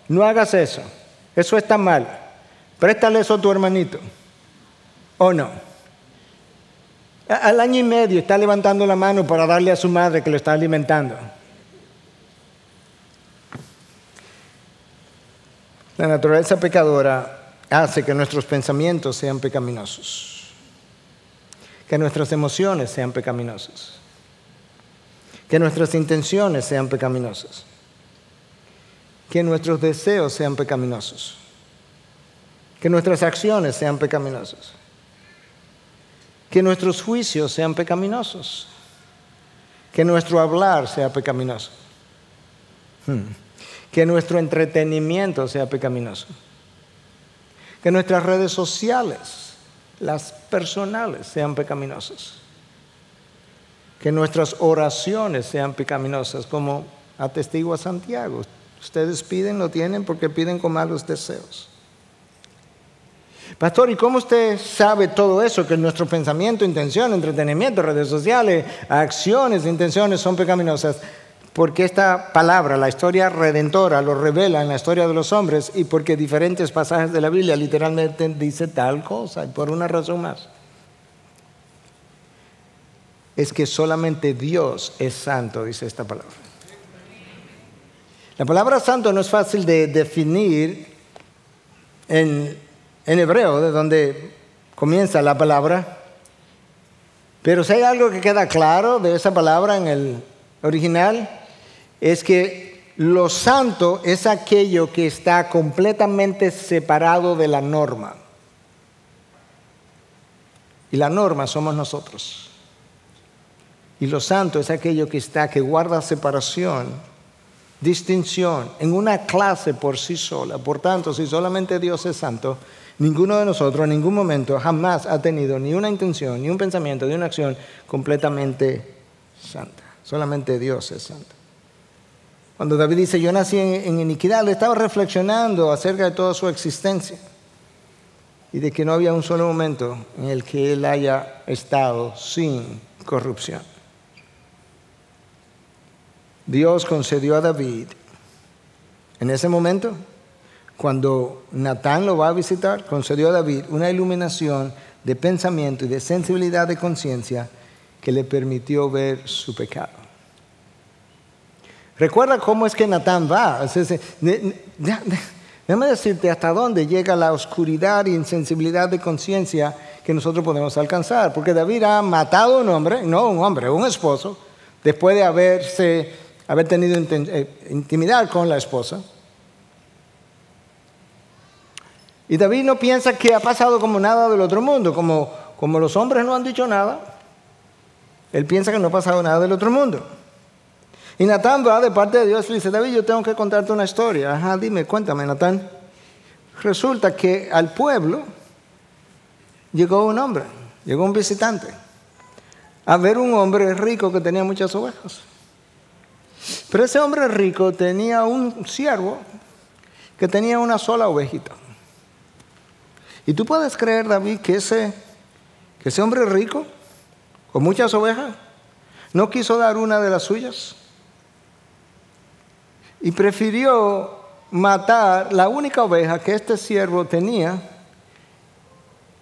no hagas eso, eso está mal. Préstale eso a tu hermanito, ¿o no? Al año y medio está levantando la mano para darle a su madre que lo está alimentando. La naturaleza pecadora hace que nuestros pensamientos sean pecaminosos, que nuestras emociones sean pecaminosas, que nuestras intenciones sean pecaminosas, que nuestros deseos sean pecaminosos, que nuestras acciones sean pecaminosas que nuestros juicios sean pecaminosos, que nuestro hablar sea pecaminoso, hmm. que nuestro entretenimiento sea pecaminoso, que nuestras redes sociales, las personales, sean pecaminosas, que nuestras oraciones sean pecaminosas, como atestigua Santiago. Ustedes piden, lo tienen porque piden con malos deseos. Pastor, ¿y cómo usted sabe todo eso? Que nuestro pensamiento, intención, entretenimiento, redes sociales, acciones, intenciones son pecaminosas. Porque esta palabra, la historia redentora, lo revela en la historia de los hombres y porque diferentes pasajes de la Biblia literalmente dice tal cosa, y por una razón más. Es que solamente Dios es santo, dice esta palabra. La palabra santo no es fácil de definir en en hebreo, de donde comienza la palabra. Pero si hay algo que queda claro de esa palabra en el original, es que lo santo es aquello que está completamente separado de la norma. Y la norma somos nosotros. Y lo santo es aquello que está, que guarda separación, distinción, en una clase por sí sola. Por tanto, si solamente Dios es santo, Ninguno de nosotros en ningún momento jamás ha tenido ni una intención, ni un pensamiento, ni una acción completamente santa. Solamente Dios es santo. Cuando David dice, yo nací en, iniquidad, le estaba reflexionando acerca de toda su existencia y de que no había un solo momento en el que él haya estado sin corrupción. Dios concedió a David en ese momento cuando Natán lo va a visitar, concedió a David una iluminación de pensamiento y de sensibilidad de conciencia que le permitió ver su pecado. Recuerda cómo es que Natán va. Déjame decirte hasta dónde llega la oscuridad y insensibilidad de conciencia que nosotros podemos alcanzar. Porque David ha matado a un hombre, no un hombre, un esposo, después de haberse, haber tenido eh, intimidad con la esposa. Y David no piensa que ha pasado como nada del otro mundo, como, como los hombres no han dicho nada, él piensa que no ha pasado nada del otro mundo. Y Natán va de parte de Dios y dice, David, yo tengo que contarte una historia. Ajá, dime, cuéntame, Natán. Resulta que al pueblo llegó un hombre, llegó un visitante, a ver un hombre rico que tenía muchas ovejas. Pero ese hombre rico tenía un siervo que tenía una sola ovejita. Y tú puedes creer, David, que ese, que ese hombre rico, con muchas ovejas, no quiso dar una de las suyas. Y prefirió matar la única oveja que este siervo tenía.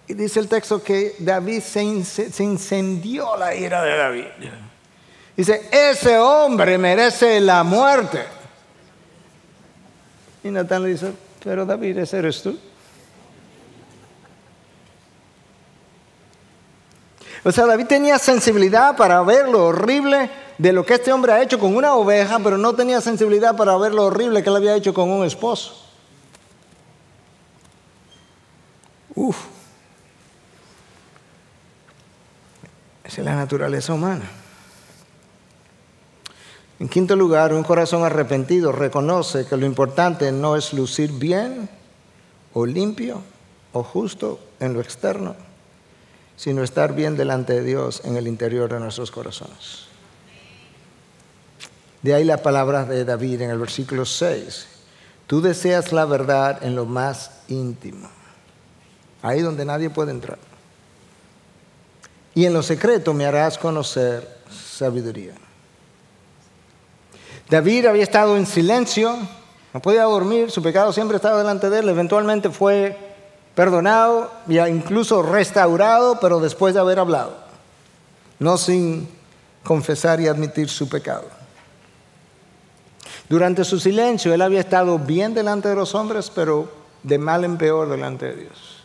Y dice el texto que David se, incendió la ira de David. Dice, ese hombre merece la muerte. Y Natán le dice, pero David, ese eres tú. O sea, David tenía sensibilidad para ver lo horrible de lo que este hombre ha hecho con una oveja, pero no tenía sensibilidad para ver lo horrible que él había hecho con un esposo. Uf. Esa es la naturaleza humana. En quinto lugar, un corazón arrepentido reconoce que lo importante no es lucir bien o limpio o justo en lo externo, sino estar bien delante de Dios en el interior de nuestros corazones. De ahí la palabra de David en el versículo 6. Tú deseas la verdad en lo más íntimo, ahí donde nadie puede entrar. Y en lo secreto me harás conocer sabiduría. David había estado en silencio, no podía dormir, su pecado siempre estaba delante de él, eventualmente fue perdonado y incluso restaurado, pero después de haber hablado, no sin confesar y admitir su pecado. Durante su silencio, él había estado bien delante de los hombres, pero de mal en peor delante de Dios.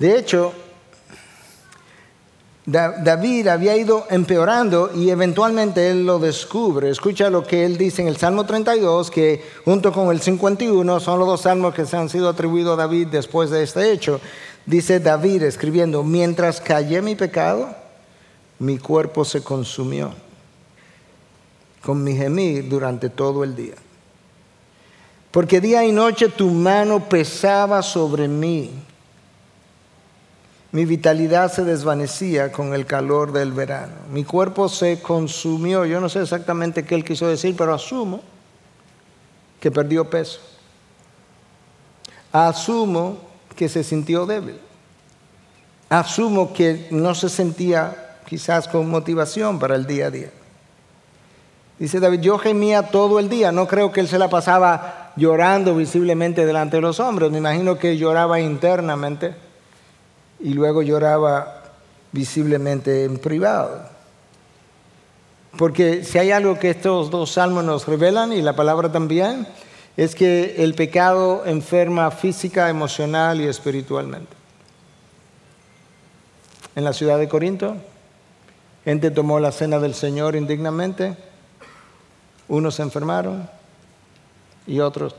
De hecho, David había ido empeorando y eventualmente él lo descubre. Escucha lo que él dice en el Salmo 32, que junto con el 51 son los dos salmos que se han sido atribuidos a David después de este hecho. Dice David escribiendo, mientras callé mi pecado, mi cuerpo se consumió con mi gemir durante todo el día. Porque día y noche tu mano pesaba sobre mí mi vitalidad se desvanecía con el calor del verano. Mi cuerpo se consumió. Yo no sé exactamente qué él quiso decir, pero asumo que perdió peso. Asumo que se sintió débil. Asumo que no se sentía quizás con motivación para el día a día. Dice David, yo gemía todo el día. No creo que él se la pasaba llorando visiblemente delante de los hombres. Me imagino que lloraba internamente y luego lloraba visiblemente en privado. Porque si hay algo que estos dos salmos nos revelan, y la palabra también, es que el pecado enferma física, emocional y espiritualmente. En la ciudad de Corinto, gente tomó la cena del Señor indignamente, unos se enfermaron y otros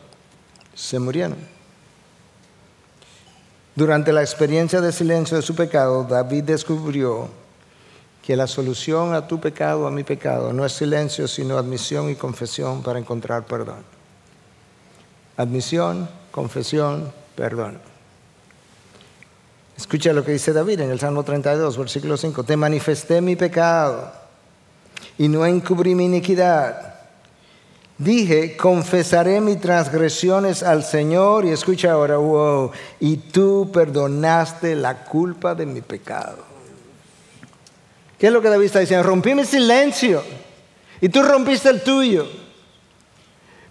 se murieron. Durante la experiencia de silencio de su pecado, David descubrió que la solución a tu pecado, a mi pecado, no es silencio, sino admisión y confesión para encontrar perdón. Admisión, confesión, perdón. Escucha lo que dice David en el Salmo 32, versículo 5. Te manifesté mi pecado y no encubrí mi iniquidad. Dije, confesaré mis transgresiones al Señor y escucha ahora, wow, y tú perdonaste la culpa de mi pecado. ¿Qué es lo que David está diciendo? Rompí mi silencio y tú rompiste el tuyo.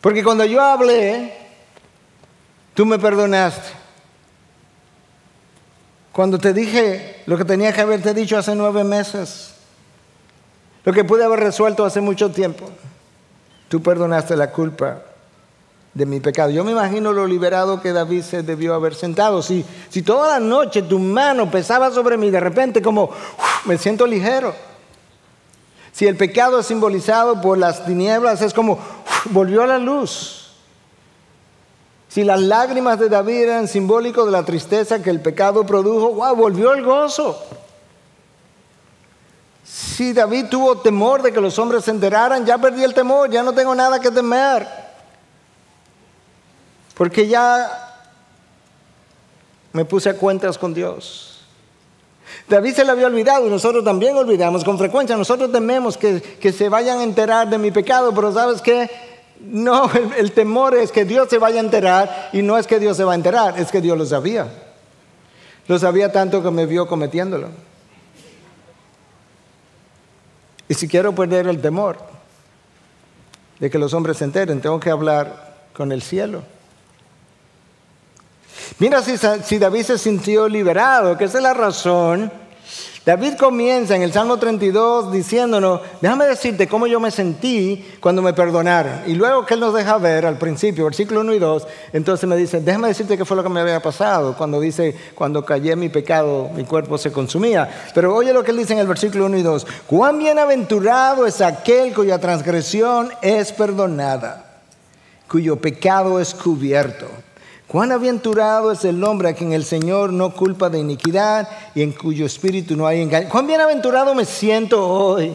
Porque cuando yo hablé, tú me perdonaste. Cuando te dije lo que tenía que haberte dicho hace nueve meses, lo que pude haber resuelto hace mucho tiempo. Tú perdonaste la culpa de mi pecado. Yo me imagino lo liberado que David se debió haber sentado. Si, si toda la noche tu mano pesaba sobre mí, de repente como me siento ligero. Si el pecado es simbolizado por las tinieblas, es como volvió a la luz. Si las lágrimas de David eran simbólicos de la tristeza que el pecado produjo, wow, volvió el gozo. Si David tuvo temor de que los hombres se enteraran, ya perdí el temor, ya no tengo nada que temer. Porque ya me puse a cuentas con Dios. David se le había olvidado y nosotros también olvidamos. Con frecuencia nosotros tememos que, que se vayan a enterar de mi pecado, pero ¿sabes qué? No, el, el, temor es que Dios se vaya a enterar y no es que Dios se va a enterar, es que Dios lo sabía. Lo sabía tanto que me vio cometiéndolo. Y si quiero perder el temor, de que los hombres se enteren, tengo que hablar con el cielo. Mira si, David se sintió liberado, que esa es la razón David comienza en el Salmo 32 diciéndonos, déjame decirte cómo yo me sentí cuando me perdonaron. Y luego que él nos deja ver al principio, versículo 1 y 2, entonces me dice, déjame decirte qué fue lo que me había pasado. Cuando dice, cuando callé mi pecado, mi cuerpo se consumía. Pero oye lo que él dice en el versículo 1 y 2, cuán bienaventurado es aquel cuya transgresión es perdonada, cuyo pecado es cubierto. Cuán aventurado es el hombre a quien el Señor no culpa de iniquidad y en cuyo espíritu no hay engaño. Cuán bienaventurado me siento hoy.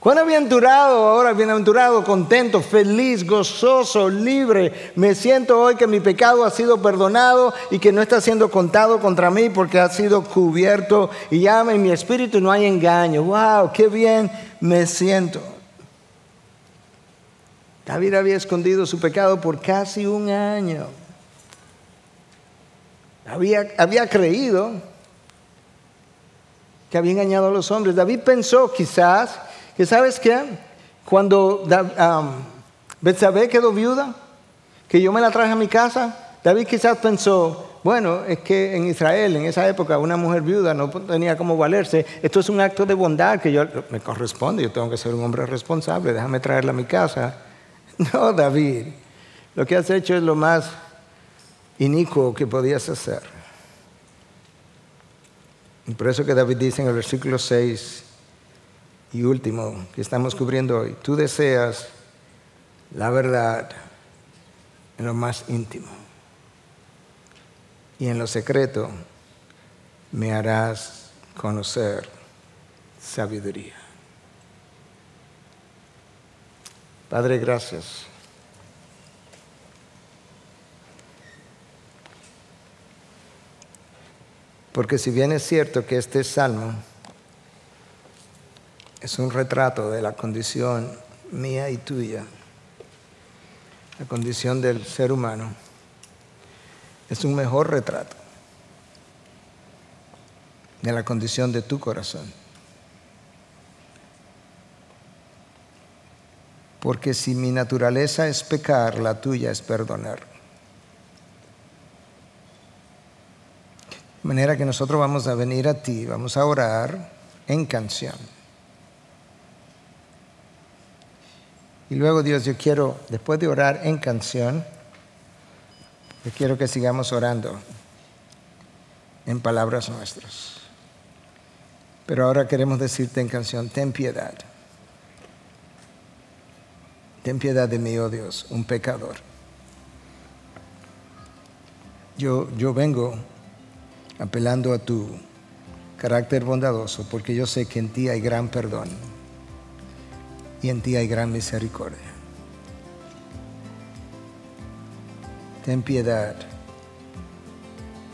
Cuán aventurado ahora, bienaventurado, contento, feliz, gozoso, libre. Me siento hoy que mi pecado ha sido perdonado y que no está siendo contado contra mí porque ha sido cubierto y ya en mi espíritu no hay engaño. ¡Wow! ¡Qué bien me siento! David había escondido su pecado por casi un año. Había, creído que había engañado a los hombres. David pensó quizás que, ¿sabes qué? Cuando um, Betsabé quedó viuda, que yo me la traje a mi casa, David quizás pensó, bueno, es que en Israel, en esa época, una mujer viuda no tenía cómo valerse. Esto es un acto de bondad que yo me corresponde, yo tengo que ser un hombre responsable, déjame traerla a mi casa. No, David, lo que has hecho es lo más inicuo que podías hacer. Y por eso que David dice en el versículo 6 y último que estamos cubriendo hoy, tú deseas la verdad en lo más íntimo y en lo secreto me harás conocer sabiduría. Padre, gracias Porque si bien es cierto que este salmo es un retrato de la condición mía y tuya, la condición del ser humano, es un mejor retrato de la condición de tu corazón. Porque si mi naturaleza es pecar, la tuya es perdonar. De manera que nosotros vamos a venir a ti, vamos a orar en canción. Y luego Dios, yo quiero, después de orar en canción, yo quiero que sigamos orando en palabras nuestras. Pero ahora queremos decirte en canción, ten piedad. Ten piedad de mí, oh Dios, un pecador. Yo, yo vengo apelando a tu carácter bondadoso, porque yo sé que en ti hay gran perdón y en ti hay gran misericordia. Ten piedad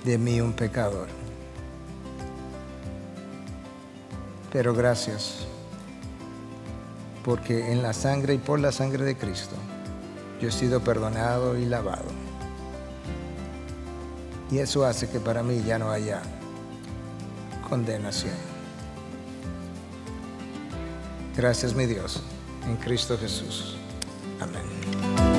de mí un pecador. Pero gracias, porque en la sangre y por la sangre de Cristo yo he sido perdonado y lavado. Y eso hace que para mí ya no haya condenación. Gracias mi Dios, en Cristo Jesús. Amén.